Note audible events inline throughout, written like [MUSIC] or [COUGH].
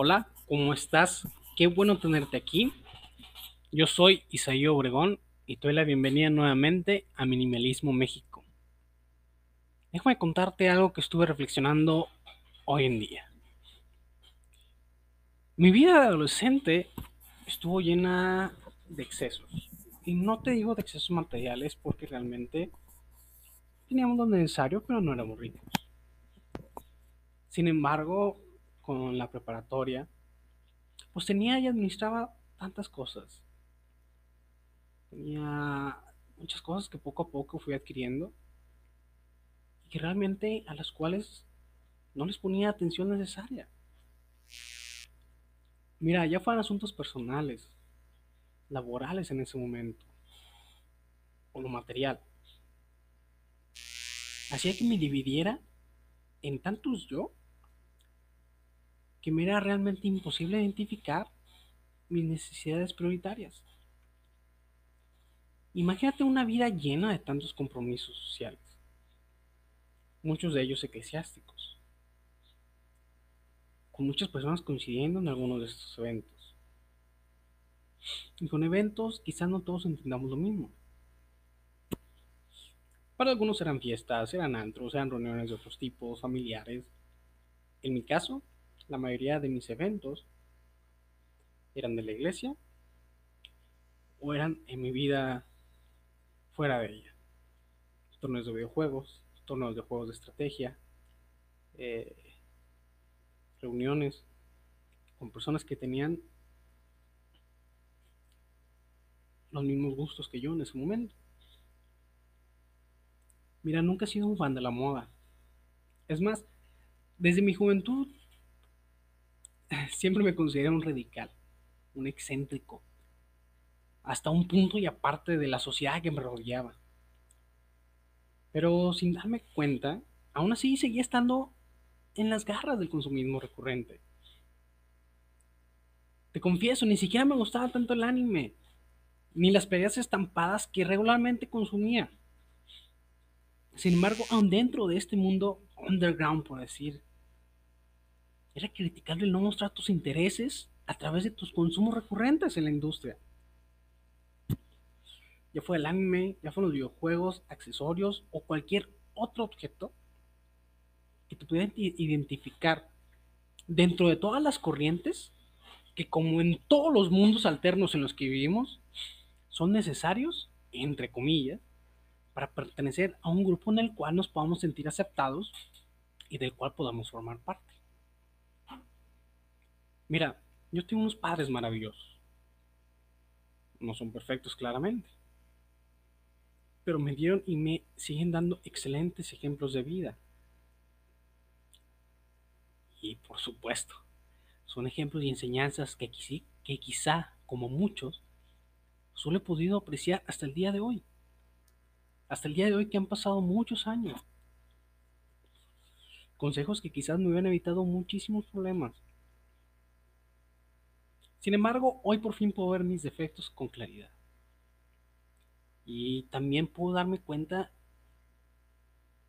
Hola, ¿cómo estás? Qué bueno tenerte aquí. Yo soy Isaí Obregón y te doy la bienvenida nuevamente a Minimalismo México. Déjame contarte algo que estuve reflexionando hoy en día. Mi vida de adolescente estuvo llena de excesos. Y no te digo de excesos materiales porque realmente teníamos lo necesario, pero no éramos ricos. Sin embargo, con la preparatoria, pues tenía y administraba tantas cosas. Tenía muchas cosas que poco a poco fui adquiriendo y que realmente a las cuales no les ponía atención necesaria. Mira, ya fueron asuntos personales, laborales en ese momento, o lo material. Hacía que me dividiera en tantos yo que me era realmente imposible identificar mis necesidades prioritarias. Imagínate una vida llena de tantos compromisos sociales, muchos de ellos eclesiásticos, con muchas personas coincidiendo en algunos de estos eventos. Y con eventos quizás no todos entendamos lo mismo. Para algunos eran fiestas, eran antros, eran reuniones de otros tipos, familiares. En mi caso, la mayoría de mis eventos eran de la iglesia o eran en mi vida fuera de ella. Torneos de videojuegos, torneos de juegos de estrategia, eh, reuniones con personas que tenían los mismos gustos que yo en ese momento. Mira, nunca he sido un fan de la moda. Es más, desde mi juventud [LAUGHS] siempre me consideré un radical, un excéntrico, hasta un punto y aparte de la sociedad que me rodeaba. Pero sin darme cuenta, aún así seguía estando en las garras del consumismo recurrente. Te confieso, ni siquiera me gustaba tanto el anime, ni las peleas estampadas que regularmente consumía. Sin embargo, aún dentro de este mundo underground, por decir, era criticable el no mostrar tus intereses a través de tus consumos recurrentes en la industria. Ya fue el anime, ya fueron los videojuegos, accesorios o cualquier otro objeto que te pudiera identificar dentro de todas las corrientes que como en todos los mundos alternos en los que vivimos, son necesarios, entre comillas, para pertenecer a un grupo en el cual nos podamos sentir aceptados y del cual podamos formar parte. Mira, yo tengo unos padres maravillosos. No son perfectos, claramente. Pero me dieron y me siguen dando excelentes ejemplos de vida. Y por supuesto, son ejemplos y enseñanzas que, que quizá, como muchos, solo he podido apreciar hasta el día de hoy. Hasta el día de hoy que han pasado muchos años. Consejos que quizás me hubieran evitado muchísimos problemas sin embargo, hoy por fin puedo ver mis defectos con claridad. Y también puedo darme cuenta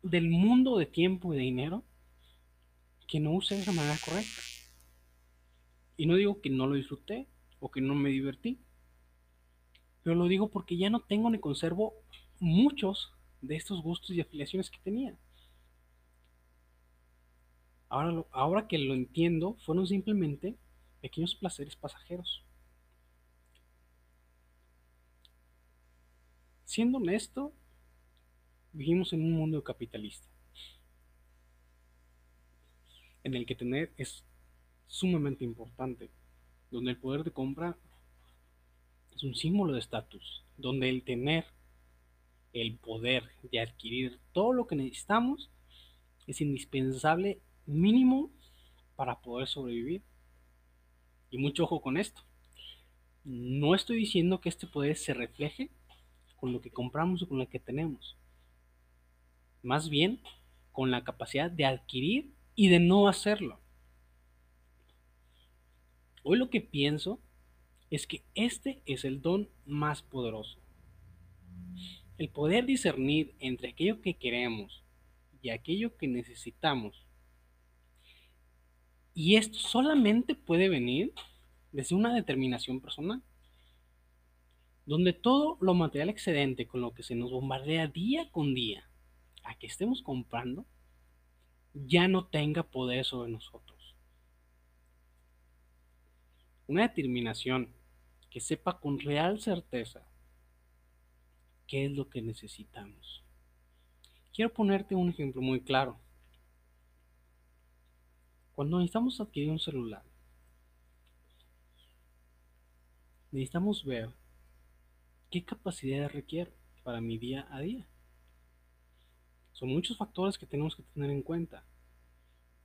del mundo de tiempo y de dinero que no usé de esa manera correcta. Y no digo que no lo disfruté o que no me divertí, pero lo digo porque ya no tengo ni conservo muchos de estos gustos y afiliaciones que tenía. Ahora, ahora que lo entiendo, fueron simplemente pequeños placeres pasajeros. Siendo honesto, vivimos en un mundo capitalista, en el que tener es sumamente importante, donde el poder de compra es un símbolo de estatus, donde el tener el poder de adquirir todo lo que necesitamos es indispensable mínimo para poder sobrevivir y mucho ojo con esto. No estoy diciendo que este poder se refleje con lo que compramos o con lo que tenemos. Más bien con la capacidad de adquirir y de no hacerlo. Hoy lo que pienso es que este es el don más poderoso. El poder discernir entre aquello que queremos y aquello que necesitamos Y esto solamente puede venir desde una determinación personal, donde todo lo material excedente con lo que se nos bombardea día con día a que estemos comprando, ya no tenga poder sobre nosotros. Una determinación que sepa con real certeza qué es lo que necesitamos. Quiero ponerte un ejemplo muy claro. Cuando necesitamos adquirir un celular, necesitamos ver qué capacidad requiere para mi día a día. Son muchos factores que tenemos que tener en cuenta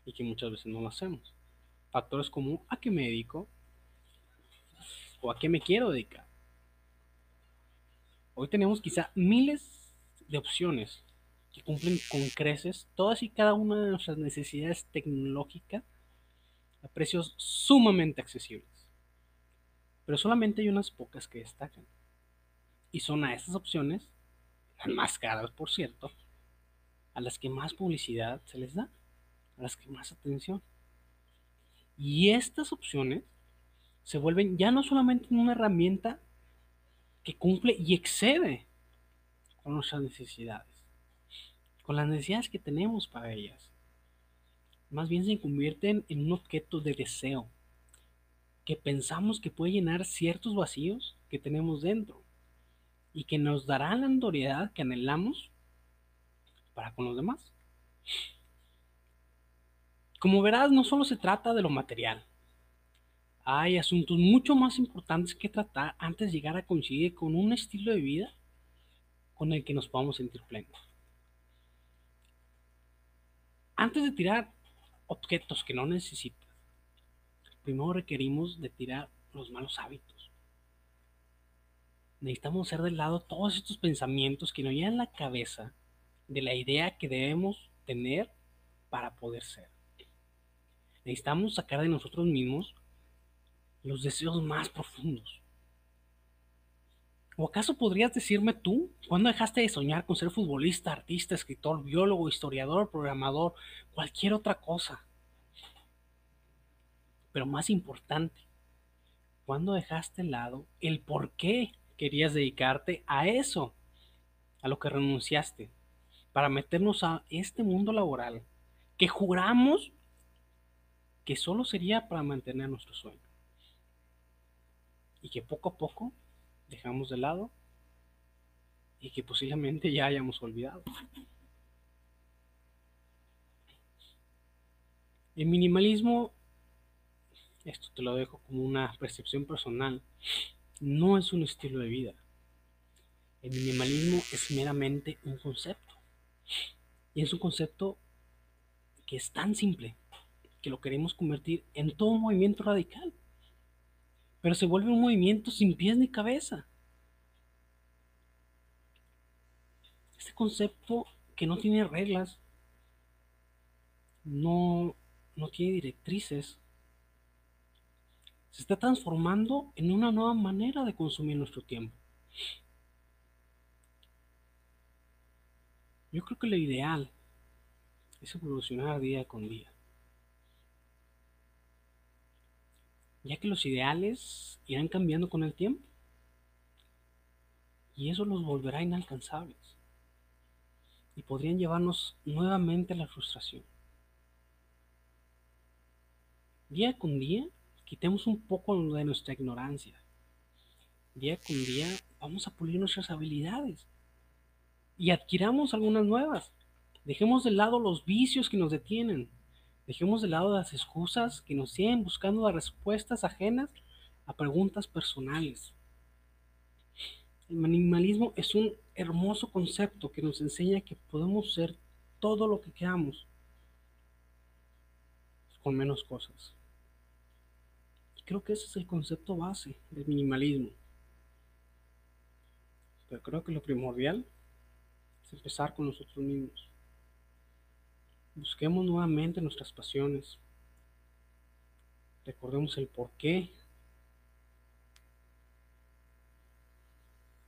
y que muchas veces no lo hacemos. Factores como a qué me dedico o a qué me quiero dedicar. Hoy tenemos quizá miles de opciones que cumplen con creces todas y cada una de nuestras necesidades tecnológicas a precios sumamente accesibles. Pero solamente hay unas pocas que destacan. Y son a esas opciones, las más caras por cierto, a las que más publicidad se les da, a las que más atención. Y estas opciones se vuelven ya no solamente una herramienta que cumple y excede con nuestras necesidades, con las necesidades que tenemos para ellas. Más bien se convierten en un objeto de deseo, que pensamos que puede llenar ciertos vacíos que tenemos dentro y que nos dará la notoriedad que anhelamos para con los demás. Como verás, no solo se trata de lo material. Hay asuntos mucho más importantes que tratar antes de llegar a coincidir con un estilo de vida con el que nos podamos sentir plenos. Antes de tirar objetos que no necesitas, primero requerimos de tirar los malos hábitos. Necesitamos hacer de lado todos estos pensamientos que nos llenan la cabeza de la idea que debemos tener para poder ser. Necesitamos sacar de nosotros mismos los deseos más profundos. ¿O acaso podrías decirme tú cuándo dejaste de soñar con ser futbolista, artista, escritor, biólogo, historiador, programador, cualquier otra cosa? Pero más importante, ¿cuándo dejaste de lado el por qué querías dedicarte a eso, a lo que renunciaste? para meternos a este mundo laboral que juramos que solo sería para mantener nuestro sueño. Y que poco a poco dejamos de lado y que posiblemente ya hayamos olvidado. El minimalismo, esto te lo dejo como una percepción personal, no es un estilo de vida. El minimalismo es meramente un concepto. Y es un concepto que es tan simple que lo queremos convertir en todo un movimiento radical. Pero se vuelve un movimiento sin pies ni cabeza. Este concepto que no tiene reglas, no, no tiene directrices, se está transformando en una nueva manera de consumir nuestro tiempo. Yo creo que lo ideal es evolucionar día con día. Ya que los ideales irán cambiando con el tiempo. Y eso los volverá inalcanzables. Y podrían llevarnos nuevamente a la frustración. Día con día, quitemos un poco de nuestra ignorancia. Día con día, vamos a pulir nuestras habilidades y adquiramos algunas nuevas. Dejemos de lado los vicios que nos detienen. Dejemos de lado las excusas que nos siguen buscando las respuestas ajenas a preguntas personales. El minimalismo es un hermoso concepto que nos enseña que podemos ser todo lo que queramos con menos cosas. Y creo que ese es el concepto base del minimalismo. Pero creo que lo primordial es empezar con nosotros mismos. Busquemos nuevamente nuestras pasiones. Recordemos el por qué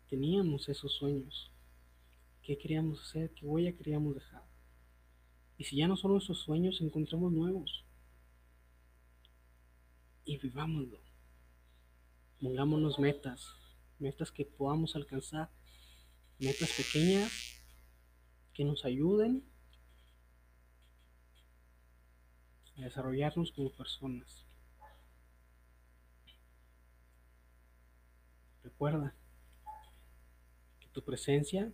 teníamos esos sueños. ¿Qué queríamos hacer? ¿Qué huella queríamos dejar? Y si ya no son nuestros sueños, encontremos nuevos. y vivámoslo. Pongámonos metas, metas que podamos alcanzar, metas pequeñas que nos ayuden desarrollarnos como personas. Recuerda que tu presencia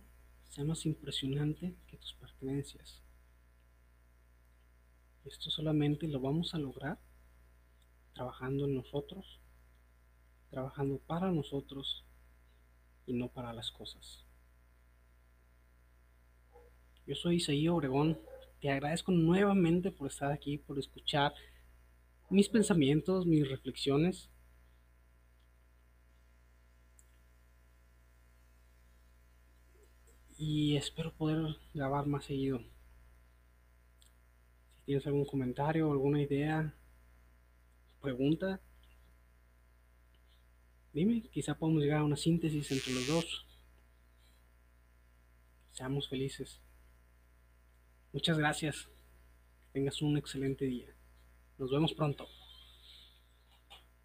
sea más impresionante que tus pertenencias. Esto solamente lo vamos a lograr trabajando en nosotros, trabajando para nosotros y no para las cosas. Yo soy Isaías Obregón. Te agradezco nuevamente por estar aquí, por escuchar mis pensamientos, mis reflexiones. Y espero poder grabar más seguido. Si tienes algún comentario, alguna idea, pregunta, dime, quizá podamos llegar a una síntesis entre los dos. Seamos felices. Muchas gracias. Tengas un excelente día. Nos vemos pronto.